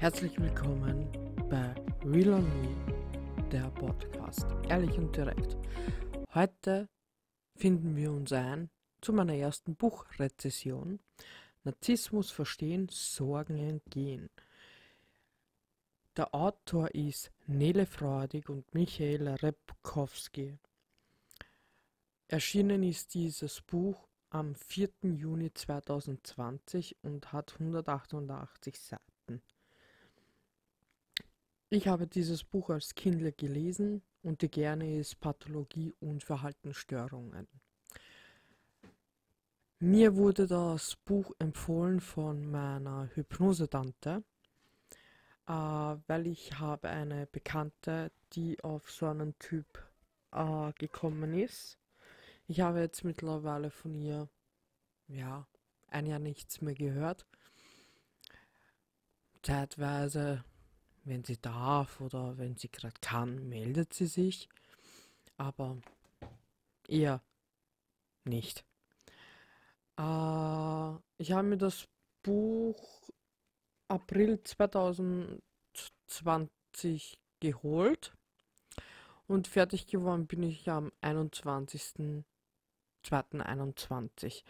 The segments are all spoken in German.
Herzlich willkommen bei Real on Me, der Podcast, ehrlich und direkt. Heute finden wir uns ein zu meiner ersten Buchrezession. Narzissmus verstehen, Sorgen entgehen. Der Autor ist Nele Freudig und Michael Repkowski. Erschienen ist dieses Buch am 4. Juni 2020 und hat 188 Seiten. Ich habe dieses Buch als Kindle gelesen und die Gerne ist Pathologie und Verhaltensstörungen. Mir wurde das Buch empfohlen von meiner Hypnosetante, äh, weil ich habe eine Bekannte, die auf so einen Typ äh, gekommen ist. Ich habe jetzt mittlerweile von ihr, ja, ein Jahr nichts mehr gehört. Zeitweise wenn sie darf oder wenn sie gerade kann, meldet sie sich. Aber eher nicht. Äh, ich habe mir das Buch April 2020 geholt und fertig geworden bin ich am 21.02.21.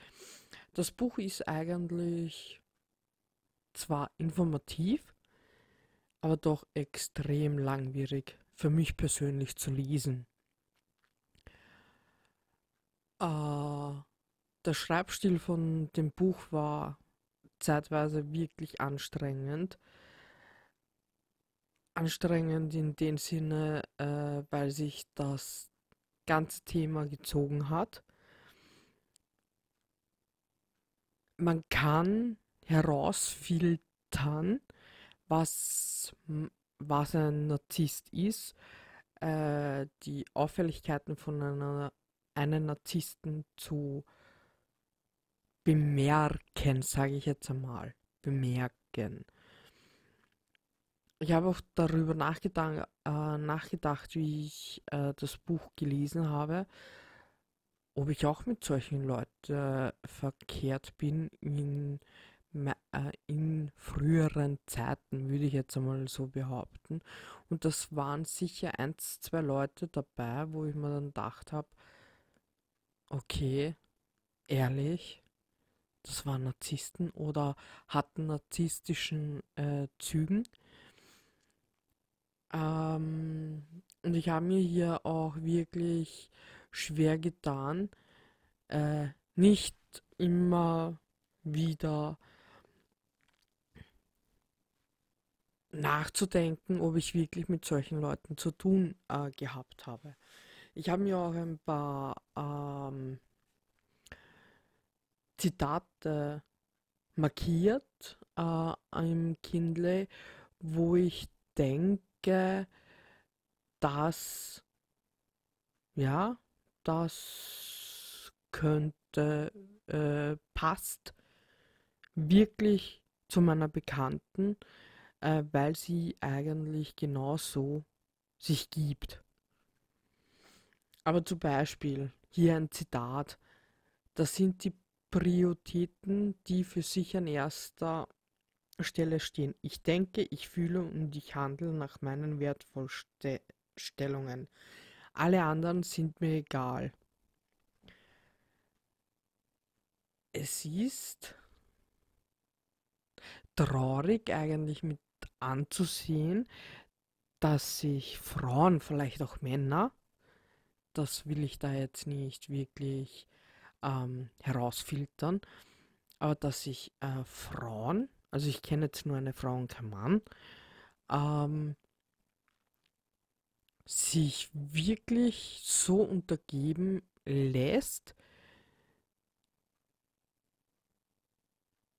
Das Buch ist eigentlich zwar informativ, aber doch extrem langwierig für mich persönlich zu lesen. Äh, der Schreibstil von dem Buch war zeitweise wirklich anstrengend. Anstrengend in dem Sinne, äh, weil sich das ganze Thema gezogen hat. Man kann herausfiltern, was, was ein Narzisst ist, äh, die Auffälligkeiten von einer, einem Narzissten zu bemerken, sage ich jetzt einmal. Bemerken. Ich habe auch darüber nachgedacht, äh, nachgedacht wie ich äh, das Buch gelesen habe, ob ich auch mit solchen Leuten äh, verkehrt bin in in früheren Zeiten, würde ich jetzt einmal so behaupten. Und das waren sicher eins, zwei Leute dabei, wo ich mir dann gedacht habe, okay, ehrlich, das waren Narzissten oder hatten narzisstischen äh, Zügen. Ähm, und ich habe mir hier auch wirklich schwer getan, äh, nicht immer wieder nachzudenken, ob ich wirklich mit solchen Leuten zu tun äh, gehabt habe. Ich habe mir auch ein paar ähm, Zitate markiert äh, im Kindle, wo ich denke, dass ja, das könnte äh, passt wirklich zu meiner Bekannten äh, weil sie eigentlich genauso sich gibt. Aber zum Beispiel, hier ein Zitat, das sind die Prioritäten, die für sich an erster Stelle stehen. Ich denke, ich fühle und ich handle nach meinen Wertvorstellungen. Alle anderen sind mir egal. Es ist traurig eigentlich mit anzusehen, dass sich Frauen, vielleicht auch Männer, das will ich da jetzt nicht wirklich ähm, herausfiltern, aber dass sich äh, Frauen, also ich kenne jetzt nur eine Frau und kein Mann, ähm, sich wirklich so untergeben lässt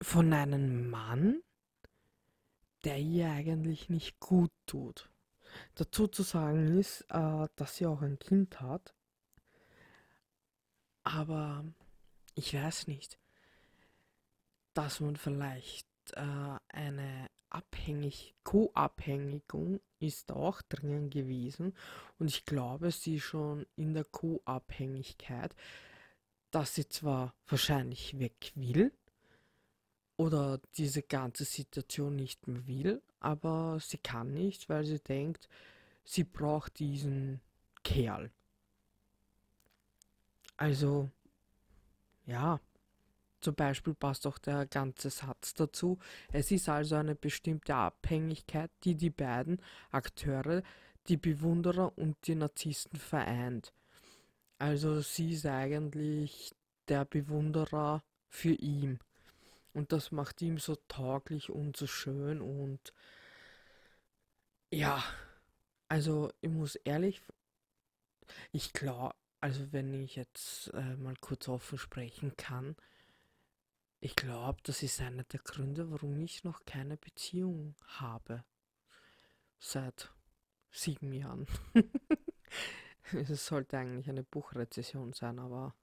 von einem Mann, der ihr eigentlich nicht gut tut. Dazu zu sagen ist, äh, dass sie auch ein Kind hat. Aber ich weiß nicht, dass man vielleicht äh, eine abhängig, Co-Abhängigung ist auch dringend gewesen. Und ich glaube, sie schon in der Co-Abhängigkeit, dass sie zwar wahrscheinlich weg will, oder diese ganze Situation nicht mehr will, aber sie kann nicht, weil sie denkt, sie braucht diesen Kerl. Also, ja, zum Beispiel passt auch der ganze Satz dazu. Es ist also eine bestimmte Abhängigkeit, die die beiden Akteure, die Bewunderer und die Narzissten vereint. Also sie ist eigentlich der Bewunderer für ihn. Und das macht ihm so tauglich und so schön und ja, also ich muss ehrlich, ich glaube, also wenn ich jetzt äh, mal kurz offen sprechen kann, ich glaube, das ist einer der Gründe, warum ich noch keine Beziehung habe. Seit sieben Jahren. es sollte eigentlich eine Buchrezession sein, aber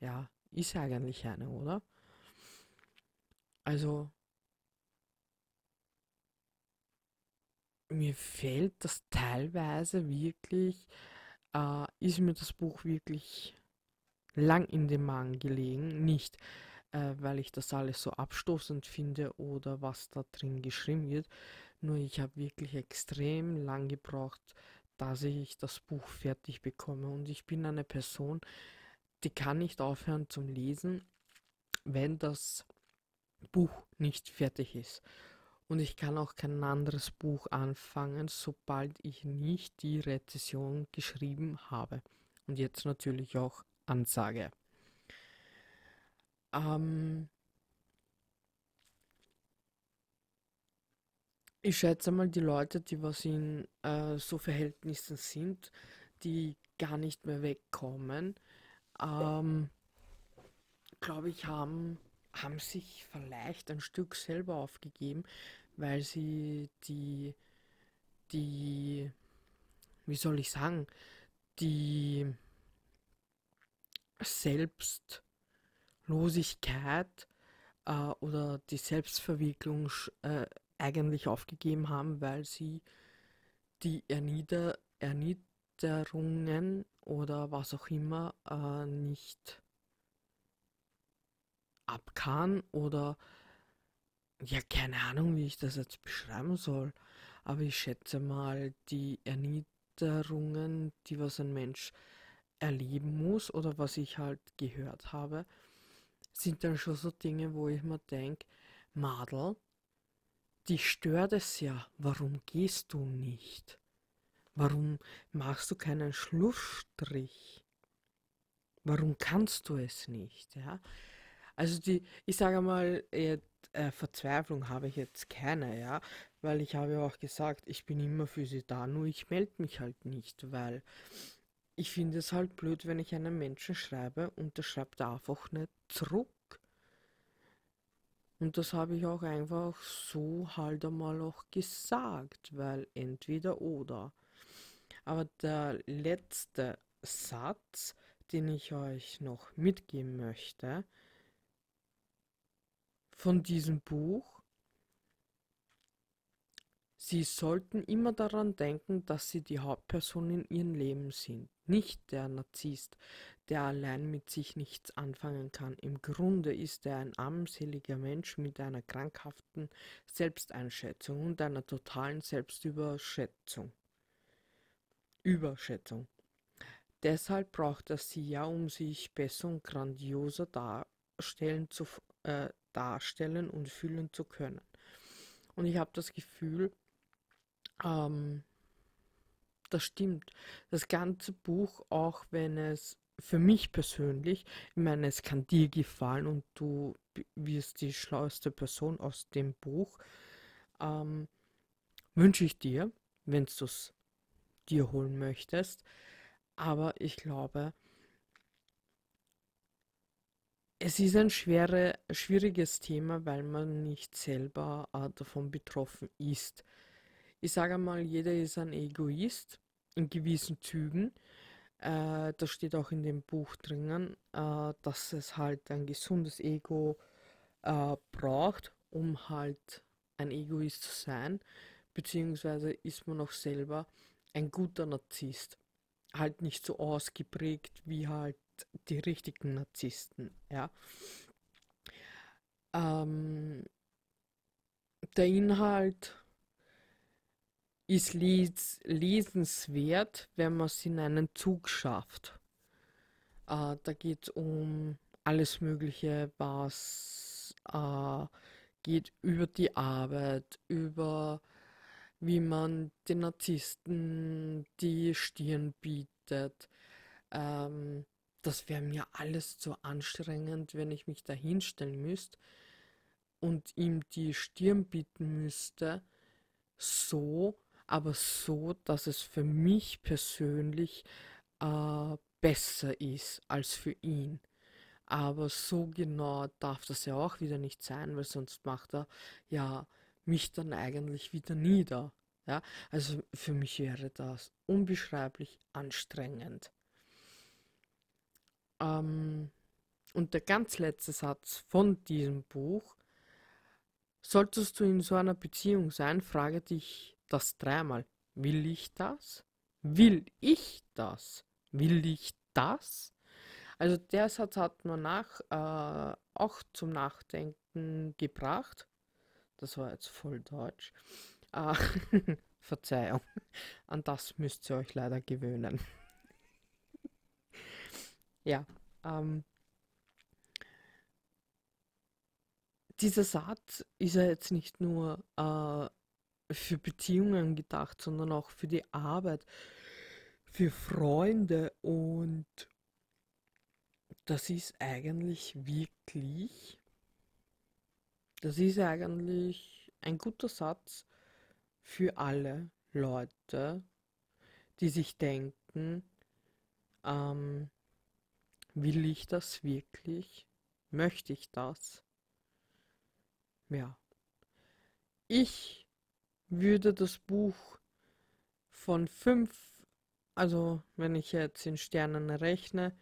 ja, ist eigentlich eine, oder? Also, mir fehlt das teilweise wirklich, äh, ist mir das Buch wirklich lang in dem Magen gelegen. Nicht, äh, weil ich das alles so abstoßend finde oder was da drin geschrieben wird. Nur ich habe wirklich extrem lang gebraucht, dass ich das Buch fertig bekomme. Und ich bin eine Person, die kann nicht aufhören zum Lesen, wenn das Buch nicht fertig ist. Und ich kann auch kein anderes Buch anfangen, sobald ich nicht die Rezession geschrieben habe. Und jetzt natürlich auch Ansage. Ähm ich schätze mal, die Leute, die was in äh, so Verhältnissen sind, die gar nicht mehr wegkommen, ähm, glaube ich, haben haben sich vielleicht ein Stück selber aufgegeben, weil sie die, die, wie soll ich sagen, die Selbstlosigkeit äh, oder die Selbstverwicklung äh, eigentlich aufgegeben haben, weil sie die Ernieder Erniederungen oder was auch immer äh, nicht ab kann oder ja, keine Ahnung, wie ich das jetzt beschreiben soll. Aber ich schätze mal, die Erniederungen, die was ein Mensch erleben muss oder was ich halt gehört habe, sind dann schon so Dinge, wo ich mir denke, Madel, die stört es ja. Warum gehst du nicht? Warum machst du keinen Schlussstrich? Warum kannst du es nicht? Ja? Also die, ich sage mal, äh, Verzweiflung habe ich jetzt keine, ja, weil ich habe ja auch gesagt, ich bin immer für sie da, nur ich melde mich halt nicht, weil ich finde es halt blöd, wenn ich einem Menschen schreibe und der schreibt einfach nicht zurück. Und das habe ich auch einfach so halt einmal auch gesagt, weil entweder oder. Aber der letzte Satz, den ich euch noch mitgeben möchte, von diesem Buch. Sie sollten immer daran denken, dass Sie die Hauptperson in Ihrem Leben sind, nicht der Narzisst, der allein mit sich nichts anfangen kann. Im Grunde ist er ein armseliger Mensch mit einer krankhaften Selbsteinschätzung und einer totalen Selbstüberschätzung. Überschätzung. Deshalb braucht er sie ja, um sich besser und grandioser darstellen zu, äh, darstellen und fühlen zu können. Und ich habe das Gefühl, ähm, das stimmt. Das ganze Buch, auch wenn es für mich persönlich, ich meine, es kann dir gefallen und du wirst die schlaueste Person aus dem Buch, ähm, wünsche ich dir, wenn du es dir holen möchtest. Aber ich glaube, es ist ein schwere, schwieriges Thema, weil man nicht selber äh, davon betroffen ist. Ich sage mal, jeder ist ein Egoist in gewissen Zügen. Äh, das steht auch in dem Buch drinnen, äh, dass es halt ein gesundes Ego äh, braucht, um halt ein Egoist zu sein. Beziehungsweise ist man auch selber ein guter Narzisst. Halt nicht so ausgeprägt wie halt die richtigen Narzissten, ja. Ähm, der Inhalt ist les lesenswert, wenn man es in einen Zug schafft. Äh, da geht es um alles Mögliche, was äh, geht über die Arbeit, über wie man den Narzissten die Stirn bietet. Ähm, das wäre mir alles zu anstrengend, wenn ich mich da hinstellen müsste und ihm die Stirn bieten müsste. So, aber so, dass es für mich persönlich äh, besser ist als für ihn. Aber so genau darf das ja auch wieder nicht sein, weil sonst macht er ja mich dann eigentlich wieder nieder. Ja, also für mich wäre das unbeschreiblich anstrengend. Ähm, und der ganz letzte Satz von diesem Buch. Solltest du in so einer Beziehung sein, frage dich das dreimal. Will ich das? Will ich das? Will ich das? Also der Satz hat mir nach äh, auch zum Nachdenken gebracht. Das war jetzt voll Deutsch. Äh, Verzeihung. An das müsst ihr euch leider gewöhnen. Ja. Ähm, dieser Satz ist ja jetzt nicht nur äh, für Beziehungen gedacht, sondern auch für die Arbeit, für Freunde und das ist eigentlich wirklich, das ist eigentlich ein guter Satz für alle Leute, die sich denken, ähm, will ich das wirklich? Möchte ich das? Ja. Ich würde das Buch von fünf, also wenn ich jetzt in Sternen rechne,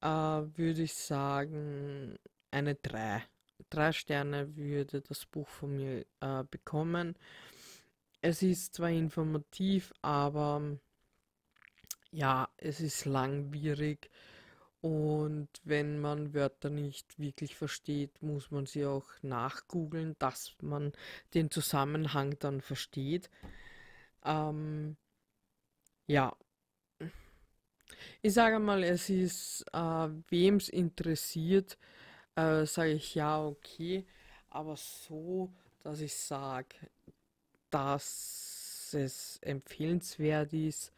äh, würde ich sagen, eine 3. Drei Sterne würde das Buch von mir äh, bekommen. Es ist zwar informativ, aber ja, es ist langwierig und wenn man Wörter nicht wirklich versteht, muss man sie auch nachgoogeln, dass man den Zusammenhang dann versteht. Ähm, ja, ich sage mal, es ist, äh, wem es interessiert, äh, sage ich ja, okay. Aber so, dass ich sage, dass es empfehlenswert ist,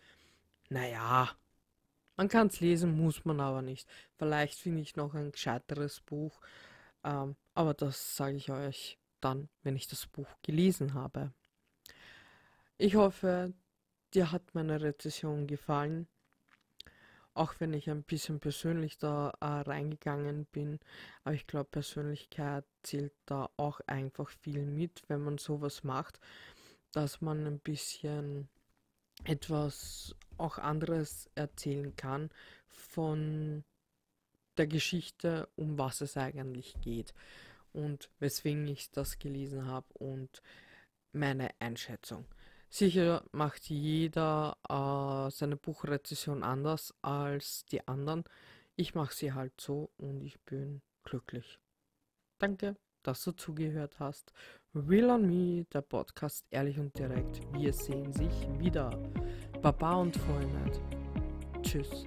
naja, man kann es lesen, muss man aber nicht. Vielleicht finde ich noch ein gescheiteres Buch, ähm, aber das sage ich euch dann, wenn ich das Buch gelesen habe. Ich hoffe, dir hat meine Rezession gefallen auch wenn ich ein bisschen persönlich da äh, reingegangen bin. Aber ich glaube, Persönlichkeit zählt da auch einfach viel mit, wenn man sowas macht, dass man ein bisschen etwas auch anderes erzählen kann von der Geschichte, um was es eigentlich geht und weswegen ich das gelesen habe und meine Einschätzung. Sicher macht jeder äh, seine Buchrezession anders als die anderen. Ich mache sie halt so und ich bin glücklich. Danke, dass du zugehört hast. Will on Me, der Podcast ehrlich und direkt. Wir sehen sich wieder. Baba und Freunde. Tschüss.